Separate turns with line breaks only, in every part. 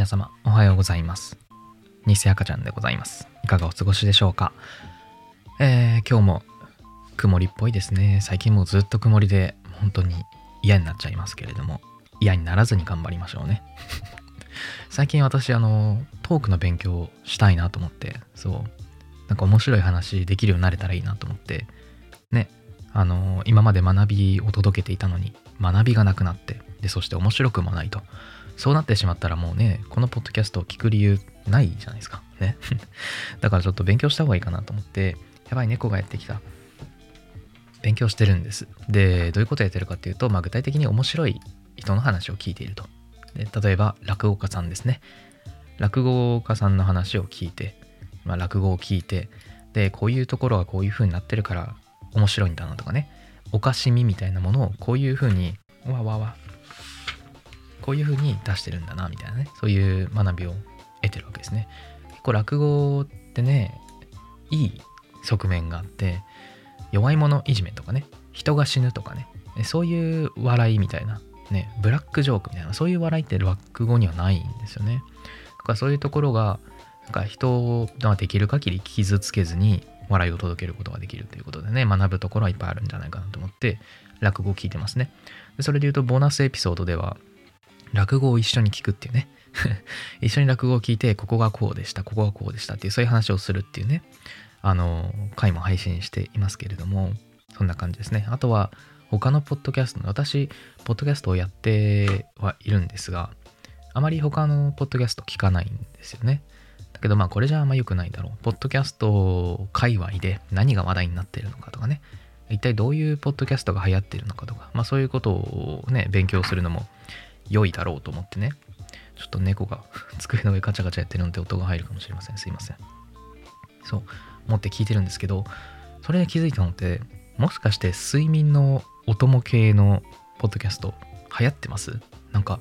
皆様おはようございます。偽赤ちゃんでございます。いかがお過ごしでしょうか？えー、今日も曇りっぽいですね。最近もうずっと曇りで本当に嫌になっちゃいますけれども嫌にならずに頑張りましょうね。最近私あのトークの勉強をしたいなと思ってそうなんか面白い話できるようになれたらいいなと思ってねあの今まで学びを届けていたのに学びがなくなってでそして面白くもないと。そうなってしまったらもうねこのポッドキャストを聞く理由ないじゃないですか。ね。だからちょっと勉強した方がいいかなと思ってやばい猫がやってきた。勉強してるんです。でどういうことやってるかっていうと、まあ、具体的に面白い人の話を聞いていると。で例えば落語家さんですね。落語家さんの話を聞いて、まあ、落語を聞いてでこういうところがこういう風になってるから面白いんだなとかね。おかしみみたいなものをこういう風にわわわこういう風に出してるんだなみたいなね。そういう学びを得てるわけですね。結構落語ってねいい側面があって弱い者いじめとかね人が死ぬとかねそういう笑いみたいなねブラックジョークみたいなそういう笑いって落語にはないんですよね。だからそういうところがなんか人ができる限り傷つけずに笑いを届けることができるということでね学ぶところはいっぱいあるんじゃないかなと思って落語を聞いてますね。でそれで言うとボーナスエピソードでは落語を一緒に聞くっていうね。一緒に落語を聞いてここがこうでしたここがこうでしたっていうそういう話をするっていうね。あの回も配信していますけれどもそんな感じですね。あとは他のポッドキャストの私ポッドキャストをやってはいるんですがあまり他のポッドキャスト聞かないんですよね。だけどまあこれじゃあんま良くないだろう。ポッドキャスト界隈で何が話題になっているのかとかね。一体どういうポッドキャストが流行っているのかとかまあそういうことをね勉強するのも良いだろうと思ってね。ちょっと猫が 机の上ガチャガチャやってるので音が入るかもしれません。すいません。そう思って聞いてるんですけどそれで気づいたのってもしかして睡眠のお供系のポッドキャスト流行ってます？なんか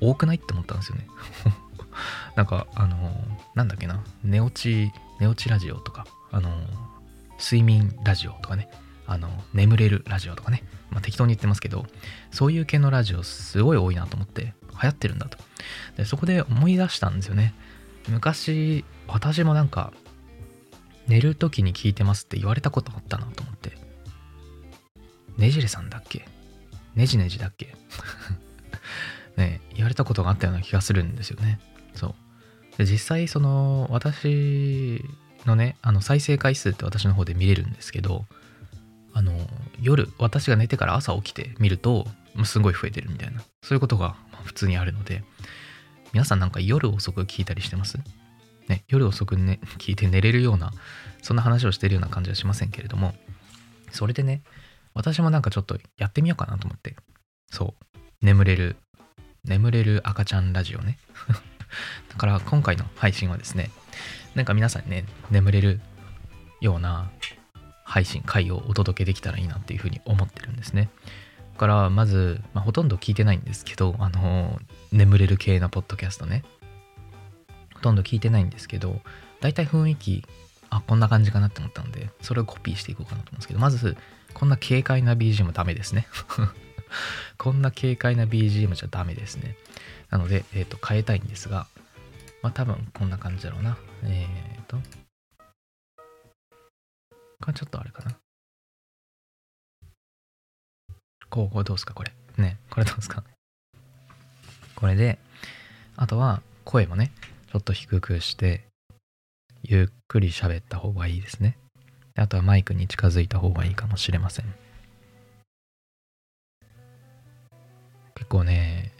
多くないって思ったんですよね。なんかあのなんだっけな。寝落ち寝落ちラジオとかあの睡眠ラジオとかね。あの眠れるラジオとかね、まあ、適当に言ってますけどそういう系のラジオすごい多いなと思って流行ってるんだと。でそこで思い出したんですよね。昔私もなんか寝る時に聞いてますって言われたことあったなと思って。ねじれさんだっけ？ねじねじだっけ？ね言われたことがあったような気がするんですよね。そう。で実際その私のねあの再生回数って私の方で見れるんですけどあの夜私が寝てから朝起きて見るとすごい増えてるみたいな。そういうことが普通にあるので。皆さんなんか夜遅く聞いたりしてます？ね夜遅くね聞いて寝れるようなそんな話をしてるような感じはしませんけれども。それでね私もなんかちょっとやってみようかなと思って。そう。眠れる眠れる赤ちゃんラジオね。だから今回の配信はですねなんか皆さんね眠れるような配信回をお届けできたらいいなっていうふうに思ってるんですね。だからまず、まあ、ほとんど聞いてないんですけどあの眠れる系のポッドキャストね。ほとんど聞いてないんですけど大体雰囲気あこんな感じかなって思ったのでそれをコピーしていこうかなと思うんですけどまずこんな軽快な BGM ダメですね。こんな軽快な BGM じゃダメですね。なので、えっ、ー、と変えたいんですがまあ多分こんな感じだろうな。えっ、ー、と。これちょっとあれかな。こう、これどうすかこれ。ね、これどうすかこれで、あとは声もね、ちょっと低くして、ゆっくり喋った方がいいですね。あとはマイクに近づいた方がいいかもしれません。結構ね、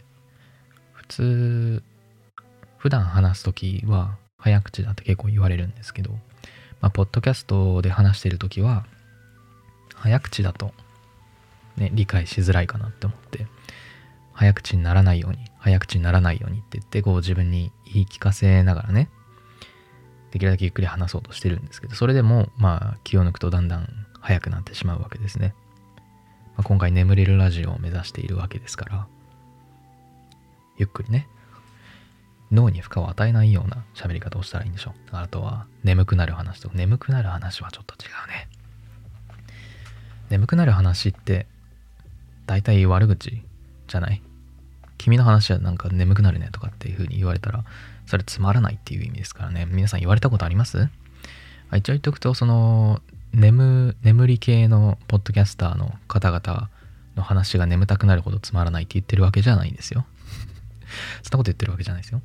普通、普段話すときは早口だって結構言われるんですけど、まあ、ポッドキャストで話してる時は早口だと、ね、理解しづらいかなって思って早口にならないように早口にならないようにって言ってこう自分に言い聞かせながらねできるだけゆっくり話そうとしてるんですけどそれでもまあ気を抜くとだんだん早くなってしまうわけですね、まあ、今回眠れるラジオを目指しているわけですからゆっくりね脳に負荷を与えないような喋り方をしたらいいんでしょう。あとは、眠くなる話と、眠くなる話はちょっと違うね。眠くなる話って、大体悪口じゃない？君の話はなんか眠くなるねとかっていう風に言われたら、それつまらないっていう意味ですからね。皆さん言われたことあります？一応言っとくと、その、眠、眠り系のポッドキャスターの方々の話が眠たくなるほどつまらないって言ってるわけじゃないんですよ。そんなこと言ってるわけじゃないですよ。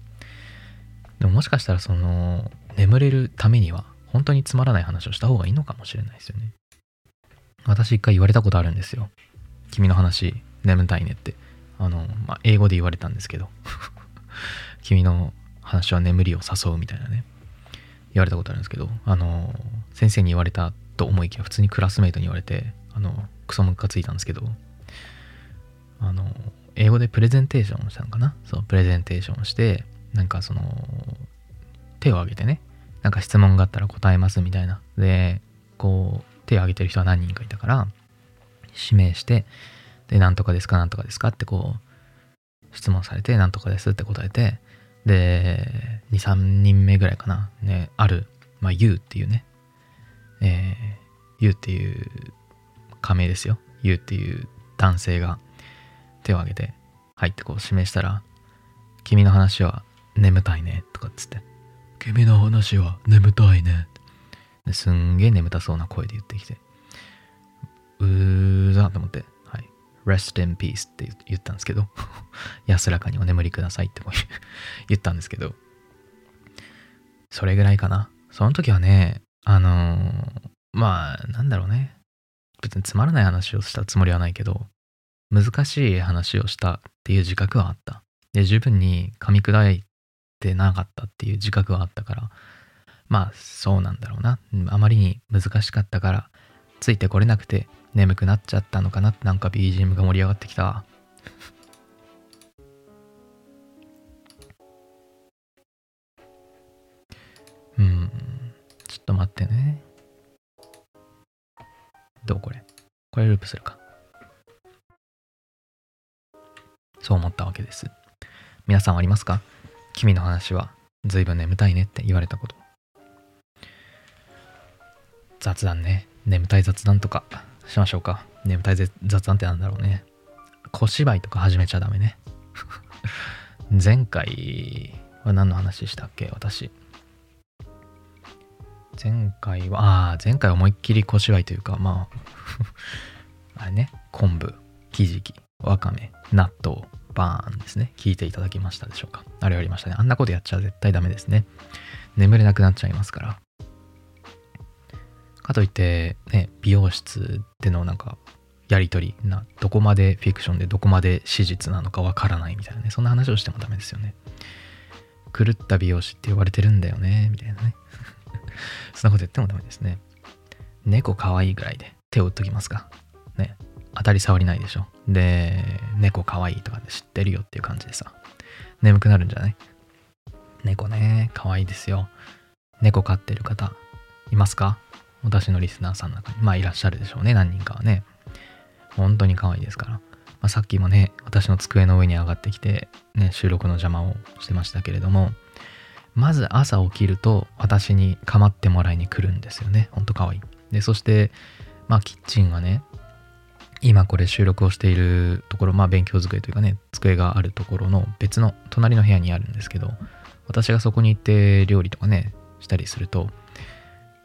でももしかしたらその、眠れるためには、本当につまらない話をした方がいいのかもしれないですよね。私一回言われたことあるんですよ。君の話、眠たいねって。あの、まあ、英語で言われたんですけど。君の話は眠りを誘うみたいなね。言われたことあるんですけど、あの、先生に言われたと思いきや、普通にクラスメイトに言われて、あの、クソムカついたんですけど、あの、英語でプレゼンテーションをしたのかな？そう、プレゼンテーションをして、なんかその、手を挙げてね、なんか質問があったら答えますみたいな。で、こう、手を挙げてる人は何人かいたから、指名して、で、なんとかですか、なんとかですかってこう、質問されて、なんとかですって答えて、で、2、3人目ぐらいかな、ね、ある、まあ、U っていうね、えー、U っていう仮名ですよ。U っていう男性が手を挙げて、入ってこう指名したら、君の話は眠たいね、とかっつって、君の話は眠たいね。すんげえ眠たそうな声で言ってきて、うーざと思って、はい。rest in peace って言ったんですけど、安らかにお眠りくださいって 言ったんですけど、それぐらいかな。その時はね、あのー、まあ、なんだろうね。別につまらない話をしたつもりはないけど、難しい話をしたっていう自覚はあった。で、十分に噛み砕いてなかったっていう自覚はあったから、まあ、そうなんだろうな。あまりに難しかったから、ついてこれなくて眠くなっちゃったのかなってなんか BGM が盛り上がってきた。うん。ちょっと待ってね。どうこれ？これループするか。そう思ったわけです。皆さんありますか？君の話は随分眠たいねって言われたこと。雑談ね。眠たい雑談とかしましょうか。眠たい雑談ってなんだろうね。小芝居とか始めちゃダメね。前回は何の話したっけ私。前回は、ああ、前回思いっきり小芝居というか、まあ あれね、昆布、ひじき、わかめ、納豆、バーンですね。聞いていただきましたでしょうか。あれやりましたね。あんなことやっちゃ絶対ダメですね。眠れなくなっちゃいますから。かといって、ね、美容室でのなんか、やりとりな、どこまでフィクションでどこまで史実なのかわからないみたいなね、そんな話をしてもダメですよね。狂った美容師って呼ばれてるんだよね、みたいなね。そんなこと言ってもダメですね。猫可愛いぐらいで手を打っときますか。ね。当たり障りないでしょ。で、猫可愛いとかって知ってるよっていう感じでさ、眠くなるんじゃない？猫ね、可愛いですよ。猫飼ってる方、いますか？私のリスナーさんの中に。まあいらっしゃるでしょうね、何人かはね。本当に可愛いですから。まあ、さっきもね、私の机の上に上がってきて、ね、収録の邪魔をしてましたけれども、まず朝起きると私に構ってもらいに来るんですよね。ほんと可愛い。で、そして、まあキッチンはね、今これ収録をしているところ、まあ勉強机というかね、机があるところの別の隣の部屋にあるんですけど、私がそこに行って料理とかね、したりすると、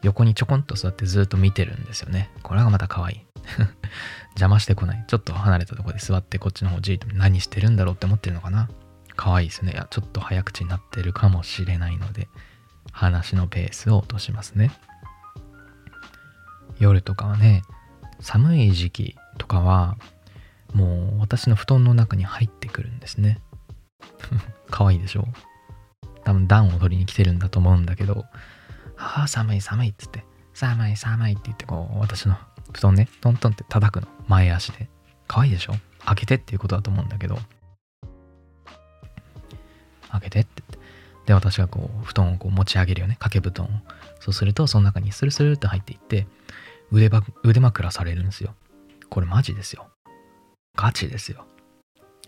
横にちょこんと座ってずっと見てるんですよね。これがまた可愛い。邪魔してこない。ちょっと離れたとこで座ってこっちの方じーっと何してるんだろうって思ってるのかな。可愛いですね。いや、ちょっと早口になってるかもしれないので、話のペースを落としますね。夜とかはね、寒い時期とかは、もう私の布団の中に入ってくるんですね。可愛いでしょ？多分暖を取りに来てるんだと思うんだけど、ああ、寒い寒いっつって、寒い寒いって言ってこう、私の布団ね、トントンって叩くの。前足で。可愛いでしょ？開けてっていうことだと思うんだけど、開けてってって。で、私がこう、布団をこう持ち上げるよね。掛け布団を。そうすると、その中にスルスルって入っていって、腕ば腕枕されるんですよ。これマジですよ。ガチですよ。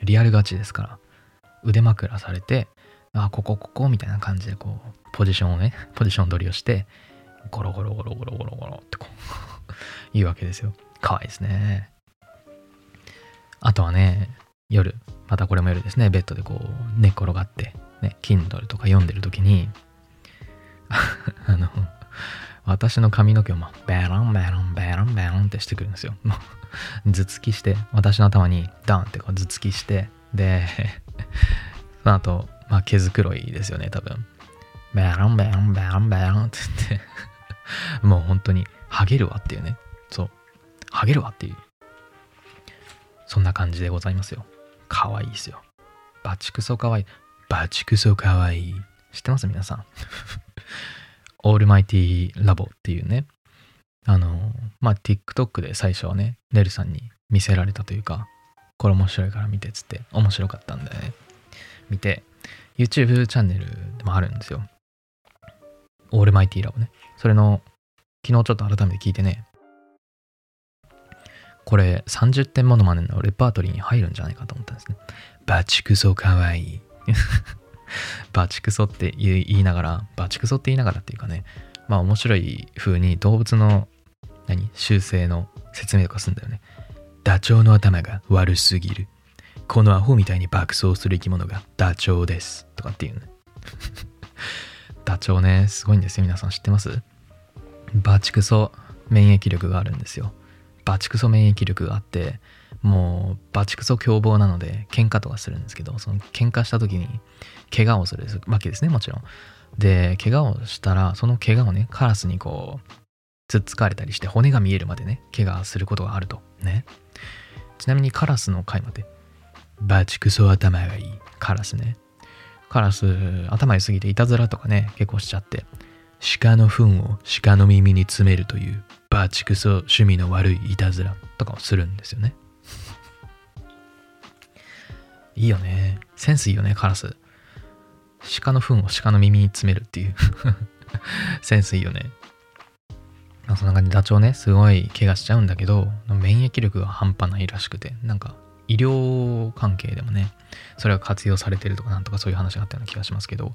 リアルガチですから。腕枕されて、あ、ここ、ここ、みたいな感じで、こう、ポジションをね、ポジション取りをして、ゴロゴロゴロゴロゴロゴロってこう 言うわけですよ。かわいいですね。あとはね、夜、またこれも夜ですね、ベッドでこう寝っ転がって、ね、Kindle とか読んでる時に、あの、私の髪の毛をまベロンベロンベロンベロンってしてくるんですよ。頭突きして、私の頭にダンってこう頭突きして、で、その後、まあ毛づくろいですよね、多分。ベロンベロンベロンベロンって言って もう本当に、ハゲるわっていうね。そう。ハゲるわっていう。そんな感じでございますよ。かわいいですよ。バチクソかわいい。バチクソかわいい。知ってます？皆さん。オールマイティラボっていうね、あの、まあ、TikTok で最初はね、ネルさんに見せられたというか、これ面白いから見てっつって面白かったんでね、見て、YouTube チャンネルでもあるんですよ。オールマイティーラボね。それの、昨日ちょっと改めて聞いてね、これ30点ものまねのレパートリーに入るんじゃないかと思ったんですね。バチクソかわいい。バチクソって言いながら、バチクソって言いながらっていうかね、まあ面白い風に動物の何？習性の説明とかすんだよね。ダチョウの頭が悪すぎる。このアホみたいに爆走する生き物がダチョウです。とかっていうね。ダチョウね、すごいんですよ。皆さん知ってます？バチクソ免疫力があるんですよ。バチクソ免疫力があって、もうバチクソ凶暴なので喧嘩とかするんですけど、その喧嘩した時に怪我をするわけですね、もちろん。で、怪我をしたら、その怪我をね、カラスにこう、つっつかれたりして骨が見えるまでね、怪我することがあると。ね。ちなみにカラスの回まで、バチクソ頭がいい。カラスね。カラス、頭良すぎていたずらとかね、結構しちゃって、鹿の糞を鹿の耳に詰めるというバチクソ趣味の悪いいたずらとかをするんですよね。いいよね。センスいいよね、カラス。鹿の糞を鹿の耳に詰めるっていう センスいいよね。まあ、そんな感じでダチョウね、すごい怪我しちゃうんだけど、免疫力が半端ないらしくて、なんか医療関係でもね、それが活用されてるとかなんとかそういう話があったような気がしますけど、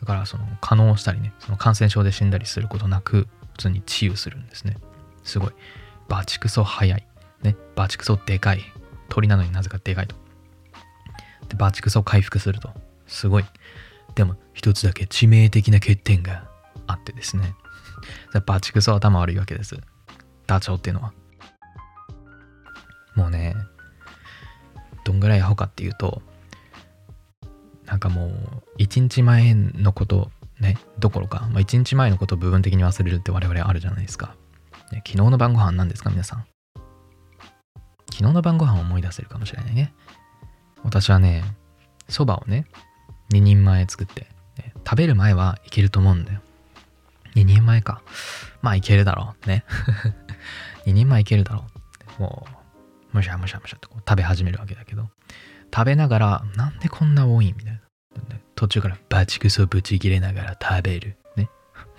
だからその可能したりね、その感染症で死んだりすることなく、普通に治癒するんですね。すごい。バチクソ早い。ね、バチクソでかい。鳥なのになぜかでかいと。で、バチクソ回復すると。すごい。でも、一つだけ致命的な欠点があってですね。バチクソ頭悪いわけです。ダチョウっていうのは。もうね、どんぐらいアホかっていうと、なんかもう、一日前のことね、どころか、まあ、1日前のことを部分的に忘れるって我々あるじゃないですか。ね、昨日の晩ご飯何ですか皆さん。昨日の晩ご飯を思い出せるかもしれないね。私はね、そばをね、2人前作って、ね、食べる前はいけると思うんだよ。2人前か。まあいけるだろう。ね。2人前いけるだろう。もう、むしゃむしゃむしゃってこう食べ始めるわけだけど、食べながら、なんでこんな多いみたいな。途中からバチクソブチ切れながら食べる。ね。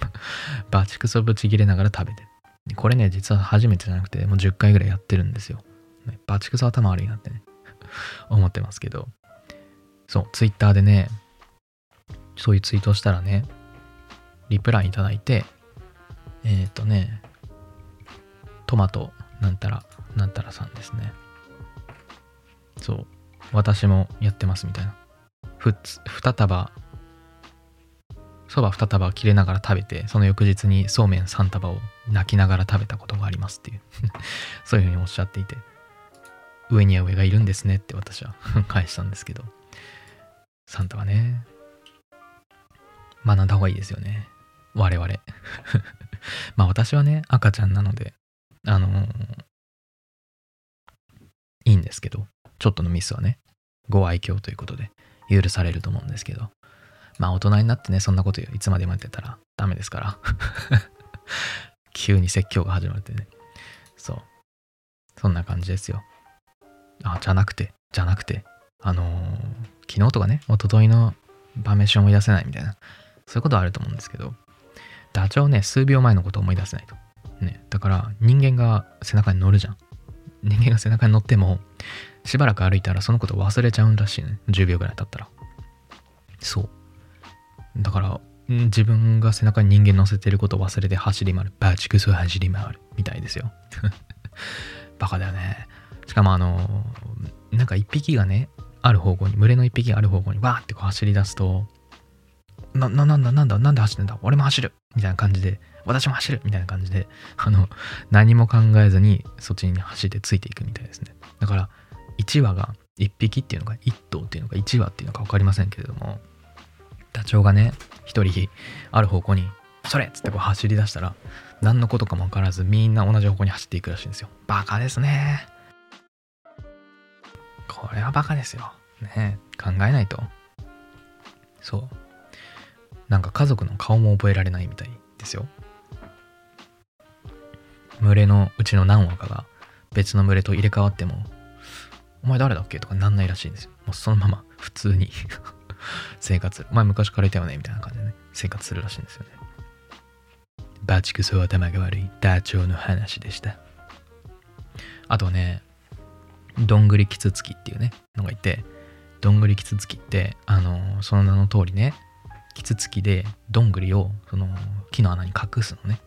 バチクソブチ切れながら食べてる。これね、実は初めてじゃなくて、もう10回ぐらいやってるんですよ。ね、バチクソ頭悪いなってね、思ってますけど。そう、ツイッターでね、そういうツイートしたらね、リプライいただいて、えっ、ー、とね、トマトなんたら、なんたらさんですね。そう、私もやってますみたいな。ふ、二束そば2束切れながら食べて、その翌日にそうめん3束を泣きながら食べたことがありますっていう そういうふうにおっしゃっていて、上には上がいるんですねって私は 返したんですけど、3束ね、学んだ方がいいですよね。我々 まあ私はね、赤ちゃんなので、あのー、いいんですけど、ちょっとのミスはね、ご愛嬌ということで許されると思うんですけど、まあ大人になってね、そんなこといつまでもやってたらダメですから。急に説教が始まってね。そう。そんな感じですよ。あ、じゃなくて、じゃなくて、あのー、昨日とかね、一昨日の晩飯を思い出せないみたいな、そういうことはあると思うんですけど、ダチョウね、数秒前のことを思い出せないと。ね、だから人間が背中に乗るじゃん。人間が背中に乗っても、しばらく歩いたらそのこと忘れちゃうんらしいね。10秒ぐらい経ったら。そう。だから、自分が背中に人間乗せてることを忘れて走り回る。バチクソ走り回る。みたいですよ。バカだよね。しかもあの、なんか一匹がね、ある方向に群れの1匹がある方向にわーってこう走り出すとな、な、なんだ、なんだ、なんで走ってんだ？俺も走るみたいな感じで、私も走るみたいな感じで、あの、何も考えずにそっちに走ってついていくみたいですね。だから、1羽が1匹っていうのか、1頭っていうのか、1羽っていうのか分かりませんけれども、ダチョウがね、1人ある方向に、それっつってこう走り出したら、何のことかも分からず、みんな同じ方向に走っていくらしいんですよ。バカですね。これはバカですよ。ね考えないと。そう。なんか家族の顔も覚えられないみたいですよ。群れのうちの何羽かが別の群れと入れ替わっても、お前誰だっけとかなんないらしいんですよ。もうそのまま 普通に 生活お。前昔からいたよね？みたいな感じでね、生活するらしいんですよね。バチクソ頭が悪いダチョウの話でした。あとね、どんぐりキツツキっていうね、のがいて、どんぐりキツツキって、あの、その名の通りね、キツツキでどんぐりをその木の穴に隠すのね。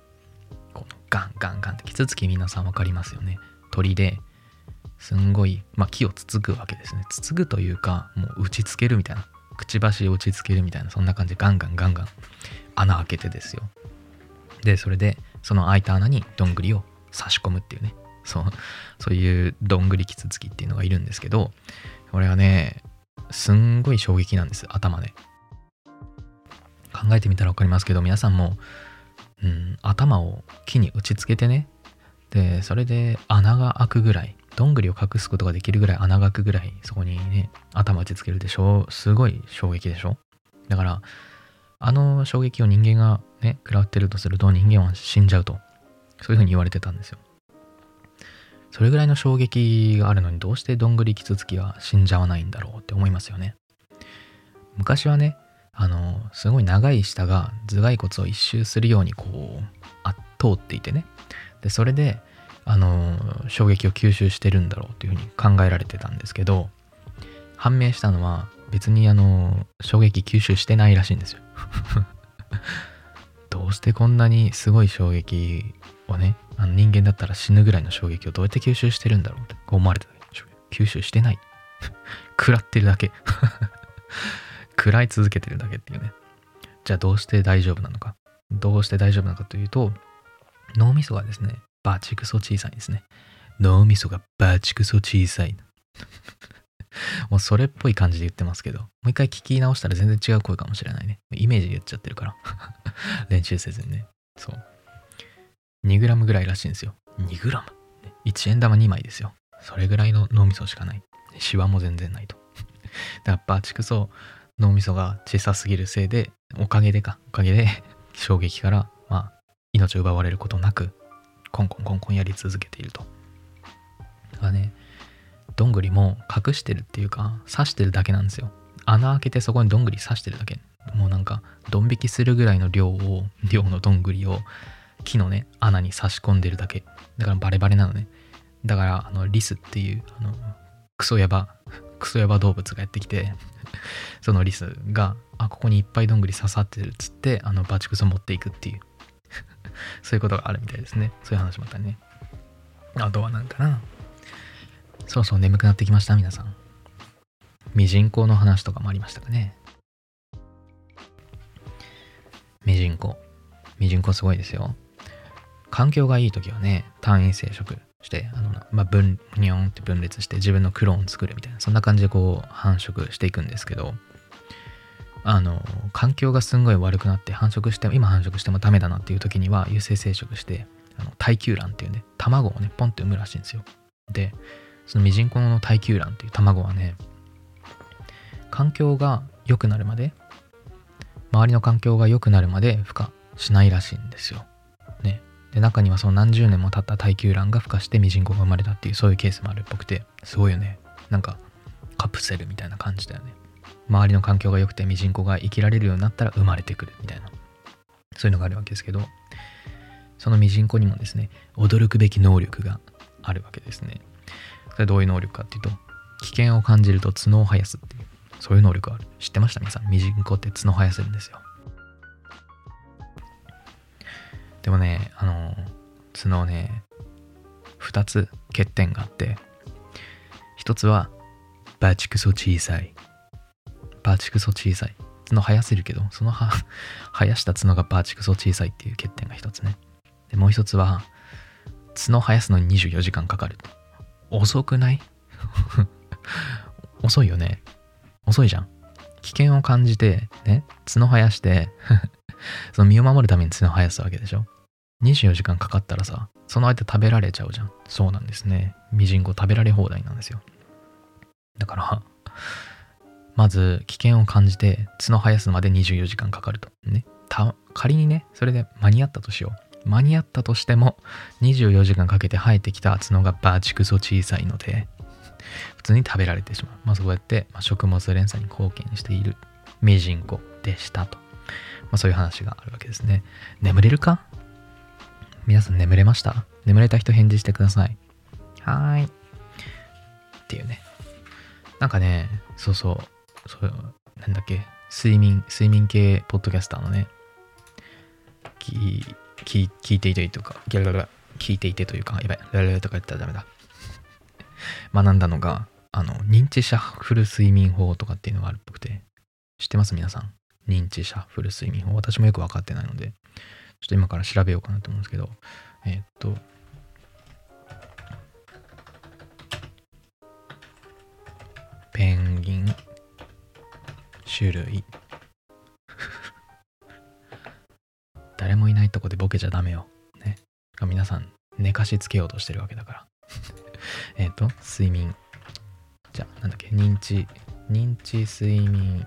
このガンガンガンってキツツキ皆さん分かりますよね。鳥ですんごい、まあ、木をつつぐわけですね。つつぐというかもう打ちつけるみたいな。くちばしを打ちつけるみたいなそんな感じでガンガンガンガン穴開けてですよ。でそれでその開いた穴にどんぐりを差し込むっていうねそうそういうどんぐりキツツキっていうのがいるんですけどこれはねすんごい衝撃なんです頭で考えてみたら分かりますけど皆さんも、うん、頭を木に打ちつけてね。でそれで穴が開くぐらいどんぐりを隠すことができるぐらい穴が開くぐらいそこにね頭打ちつけるでしょすごい衝撃でしょ。だからあの衝撃を人間がね食らってるとすると人間は死んじゃうと。そういうふうに言われてたんですよ。それぐらいの衝撃があるのにどうしてどんぐりキツツキは死んじゃわないんだろうって思いますよね。昔はねあのすごい長い舌が頭蓋骨を一周するようにこうあ通っていてね。でそれであの衝撃を吸収してるんだろうっていうふうに考えられてたんですけど判明したのは別にあの衝撃吸収してないらしいんですよ。どうしてこんなにすごい衝撃をねあの人間だったら死ぬぐらいの衝撃をどうやって吸収してるんだろうって思われてた吸収してない。食らってるだけ。食らい続けてるだけっていうね。じゃあどうして大丈夫なのか。どうして大丈夫なのかというと、脳みそがですね、バチクソ小さいんですね。脳みそがバチクソ小さい。もうそれっぽい感じで言ってますけど、もう一回聞き直したら全然違う声かもしれないね。イメージで言っちゃってるから練習せずにね。そう。2グラムぐらいらしいんですよ。2グラム ?1 円玉2枚ですよ。それぐらいの脳みそしかない。シワも全然ないと。だからバチクソ脳みそが小さすぎるせいで、おかげでか、おかげで 衝撃から、まあ、命を奪われることなく、コンコンコンコンやり続けていると。だからね、どんぐりも隠してるっていうか、刺してるだけなんですよ。穴開けてそこにどんぐり刺してるだけ。もうなんか、ドン引きするぐらいの量を、量のどんぐりを木のね、穴に差し込んでるだけ。だからバレバレなのね。だから、あの、リスっていう、あの、クソヤバ、クソヤバ動物がやってきて、そのリスが、あ、ここにいっぱいどんぐり刺さってるっつって、あの、バチクソ持っていくっていう そういうことがあるみたいですね。そういう話もあったね。あとはなんかな。そうそう眠くなってきました、皆さん。ミジンコの話とかもありましたかね。ミジンコ。ミジンコすごいですよ。環境がいい時はね、単位生殖して、あの、まあ、分、ニョンって分裂して自分のクローン作るみたいな、そんな感じでこう繁殖していくんですけど、あの、環境がすんごい悪くなって繁殖しても、今繁殖してもダメだなっていう時には、有性生殖して、あの耐久卵っていうね、卵をね、ポンって産むらしいんですよ。で、そのミジンコの耐久卵っていう卵はね、環境が良くなるまで、周りの環境が良くなるまで孵化しないらしいんですよ。で中にはその何十年も経った耐久卵が孵化してミジンコが生まれたっていうそういうケースもあるっぽくてすごいよね。なんかカプセルみたいな感じだよね。周りの環境が良くてミジンコが生きられるようになったら生まれてくるみたいな。そういうのがあるわけですけどそのミジンコにもですね驚くべき能力があるわけですね。それどういう能力かっていうと危険を感じると角を生やすっていうそういう能力がある。知ってました？皆さん。ミジンコって角生やせるんですよ。でもね、あの、角ね、2つ欠点があって、1つはバチクソ小さい。バチクソ小さい。角生やせるけど、そのは 生やした角がバチクソ小さいっていう欠点が一つね。で、もう一つは、角生やすのに24時間かかる。遅くない？遅いよね。遅いじゃん。危険を感じて、ね、角生やして その身を守るために角生やすわけでしょ。24時間かかったらさ、その間食べられちゃうじゃん。そうなんですね。ミジンコ食べられ放題なんですよ。だから、まず危険を感じて角生やすまで24時間かかると。ね。仮にね、それで間に合ったとしよう。間に合ったとしても24時間かけて生えてきた角がバチクソ小さいので、普通に食べられてしまう。まあ、そうやって、ま、食物連鎖に貢献しているミジンコでしたと。まあ、そういう話があるわけですね。眠れるか？皆さん眠れました？眠れた人返事してください。はーい。っていうね。なんかね、そうそう、そう、なんだっけ、睡眠、睡眠系ポッドキャスターのね、聞聞聞いていてとか、ギャルギャル聞いていてというか、やばい、ラララとか言ったらダメだ。学んだのが、あの、認知シャッフル睡眠法とかっていうのがあるっぽくて、知ってます？皆さん。認知シャッフル睡眠法。私もよくわかってないので、ちょっと今から調べようかなと思うんですけど、えー、っと、ペンギン。種類。誰もいないとこでボケちゃダメよ。ね。皆さん寝かしつけようとしてるわけだから。えっと、睡眠。じゃあ、なんだっけ、認知、認知睡眠、ん？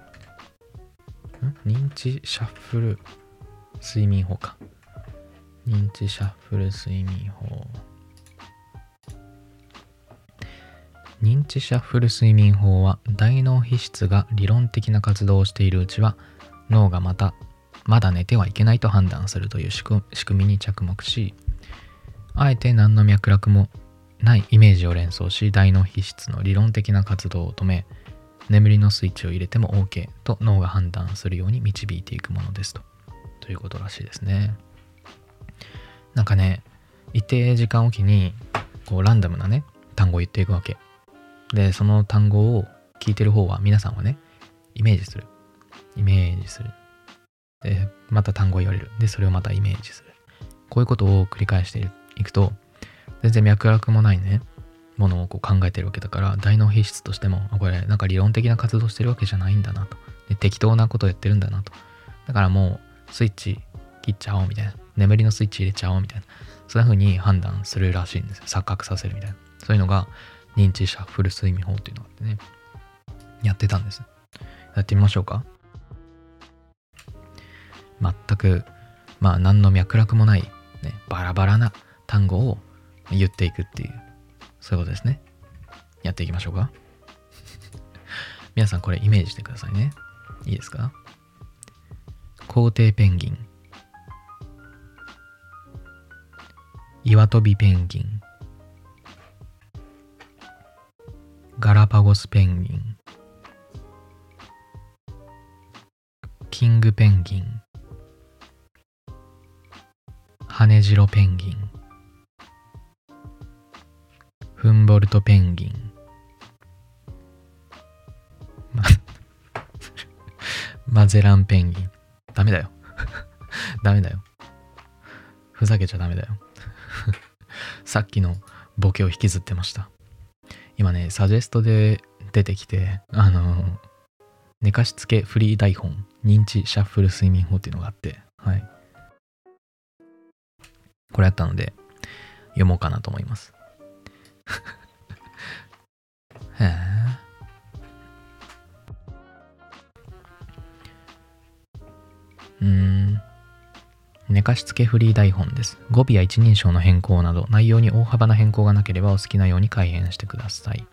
認知シャッフル。睡眠法か。認知シャッフル睡眠法。認知シャッフル睡眠法は大脳皮質が理論的な活動をしているうちは脳がまたまだ寝てはいけないと判断するという仕組みに着目しあえて何の脈絡もないイメージを連想し大脳皮質の理論的な活動を止め眠りのスイッチを入れても OK と脳が判断するように導いていくものですとということらしいですねなんかね一定時間おきにこうランダムなね単語を言っていくわけで、その単語を聞いてる方は、皆さんはね、イメージする。イメージする。で、また単語を言われる。で、それをまたイメージする。こういうことを繰り返していくと、全然脈絡もないね、ものをこう考えてるわけだから、大脳皮質としても、これ、なんか理論的な活動してるわけじゃないんだなと。で適当なことをやってるんだなと。だからもう、スイッチ切っちゃおうみたいな。眠りのスイッチ入れちゃおうみたいな。そんな風に判断するらしいんですよ。錯覚させるみたいな。そういうのが、認知シャッフル睡眠法っていうのがあってね、やってたんです。やってみましょうか。全く、まあ何の脈絡もない、ね、バラバラな単語を言っていくっていう、そういうことですね。やっていきましょうか。皆さんこれイメージしてくださいね。いいですか？皇帝ペンギン。岩飛びペンギン。ガラパゴスペンギン。キングペンギン。ハネジロペンギン。フンボルトペンギン。マゼランペンギン。ダメだよ ダメだよふざけちゃダメだよ さっきのボケを引きずってました今ね、サジェストで出てきて、あの、寝かしつけフリー台本、認知シャッフル睡眠法っていうのがあって、はい。これやったので、読もうかなと思います。へえ。うーん。寝かしつけフリー台本です。語尾や一人称の変更など、内容に大幅な変更がなければお好きなように改変してください。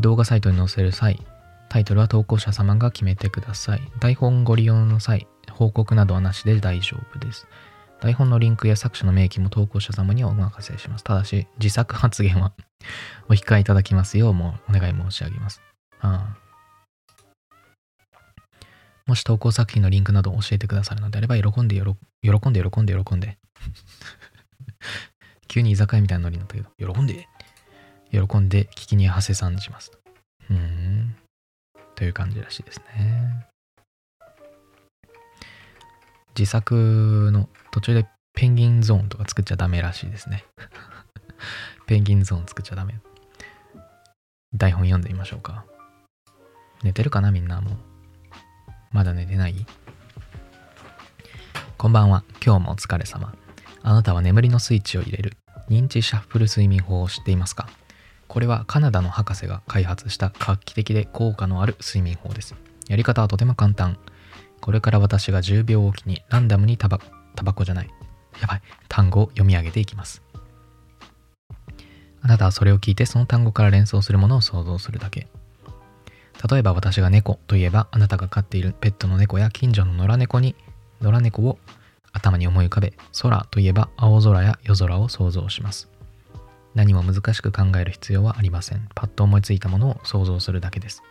動画サイトに載せる際、タイトルは投稿者様が決めてください。台本ご利用の際、報告などはなしで大丈夫です。台本のリンクや作者の明記も投稿者様にはお任せします。ただし、自作発言は お控えいただきますようもお願い申し上げます。ああもし投稿作品のリンクなどを教えてくださるのであれば、喜んで喜んで喜んで喜んで。急に居酒屋みたいなノリになったけど、喜んで、喜んで聞きにはせさんします。うん。という感じらしいですね。自作の途中でペンギンゾーンとか作っちゃダメらしいですね。ペンギンゾーン作っちゃダメ。台本読んでみましょうか。寝てるかなみんなもう。まだ寝てない？こんばんは。今日もお疲れ様。あなたは眠りのスイッチを入れる認知シャッフル睡眠法を知っていますか？これはカナダの博士が開発した画期的で効果のある睡眠法です。やり方はとても簡単。これから私が10秒おきにランダムにタバタバコじゃない。やばい。単語を読み上げていきます。あなたはそれを聞いてその単語から連想するものを想像するだけ。例えば私が猫といえばあなたが飼っているペットの猫や近所の野良猫に野良猫を頭に思い浮かべ空といえば青空や夜空を想像します。何も難しく考える必要はありません。パッと思いついたものを想像するだけです。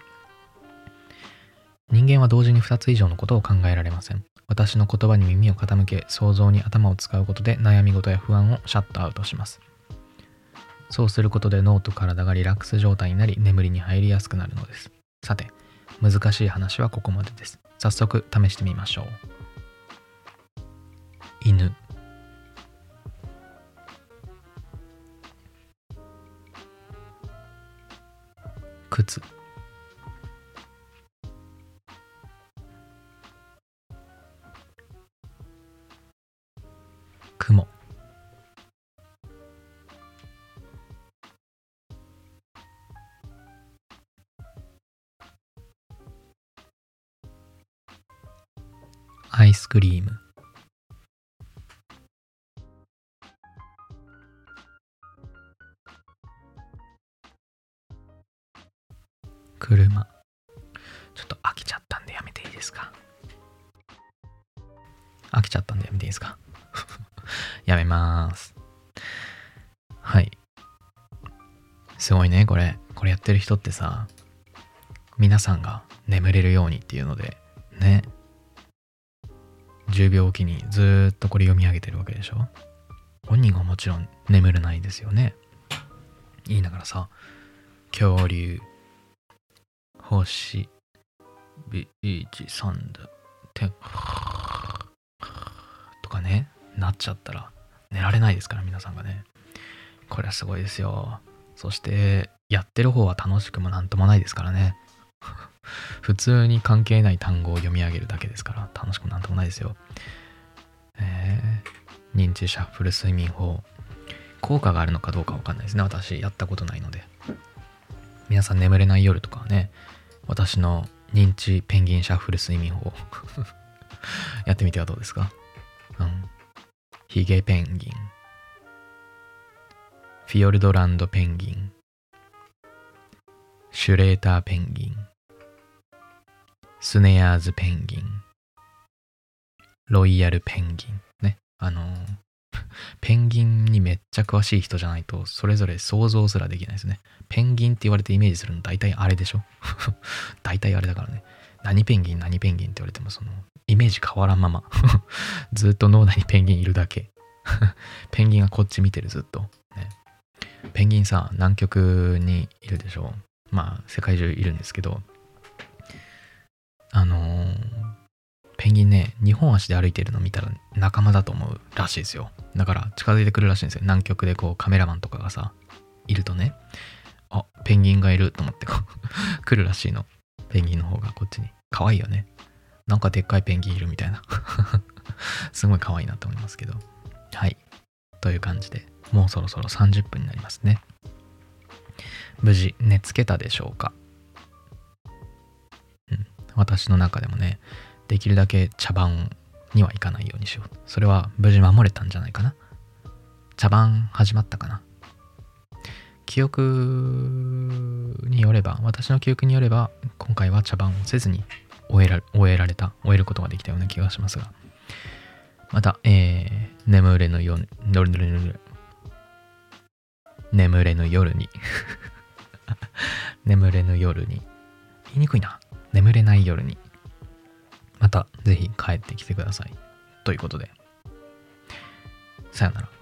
人間は同時に2つ以上のことを考えられません。私の言葉に耳を傾け、想像に頭を使うことで悩み事や不安をシャットアウトします。そうすることで脳と体がリラックス状態になり眠りに入りやすくなるのです。さて、難しい話はここまでです。早速試してみましょう。犬靴雲クリーム。車。ちょっと飽きちゃったんでやめていいですか？飽きちゃったんでやめていいですか？やめます。はい。すごいねこれ。これやってる人ってさ皆さんが眠れるようにっていうのでね。10秒おきにずっとこれ読み上げてるわけでしょ？本人がもちろん眠れないですよね。言いながらさ恐竜星ビーチサンド天とかねなっちゃったら寝られないですから皆さんがね。これはすごいですよ。そしてやってる方は楽しくもなんともないですからね。普通に関係ない単語を読み上げるだけですから楽しくなんともないですよ。えー、認知シャッフル睡眠法。効果があるのかどうかわかんないですね。私やったことないので。皆さん眠れない夜とかはね私の認知ペンギンシャッフル睡眠法。やってみてはどうですか？うん。ヒゲペンギン。フィヨルドランドペンギン。シュレーターペンギン。スネアーズペンギン。ロイヤルペンギン。ね。あの ペンギンにめっちゃ詳しい人じゃないとそれぞれ想像すらできないですね。ペンギンって言われてイメージするの大体あれでしょ？大体あれだからね。何ペンギン何ペンギンって言われてもそのイメージ変わらんまま。ずっと脳内にペンギンいるだけ。ペンギンがこっち見てるずっと、ね、ペンギンさ南極にいるでしょ？まあ世界中いるんですけど。あのーペンギンね2本足で歩いてるの見たら仲間だと思うらしいですよ。だから近づいてくるらしいんですよ。南極でこうカメラマンとかがさいるとね。あペンギンがいると思ってこう 来るらしいの。ペンギンの方がこっちに。可愛いよね。なんかでっかいペンギンいるみたいな。すごい可愛いなと思いますけど。はい。という感じでもうそろそろ30分になりますね。無事寝つけたでしょうか。私の中でもねできるだけ茶番にはいかないようにしよう。それは無事守れたんじゃないかな。茶番始まったかな。記憶によれば私の記憶によれば今回は茶番をせずに終えら終えられた終えることができたような気がしますが。また、えー、眠れぬ夜。眠れぬ夜に。眠れぬ夜に。言いにくいな。眠れない夜にまたぜひ帰ってきてください。ということで、さよなら。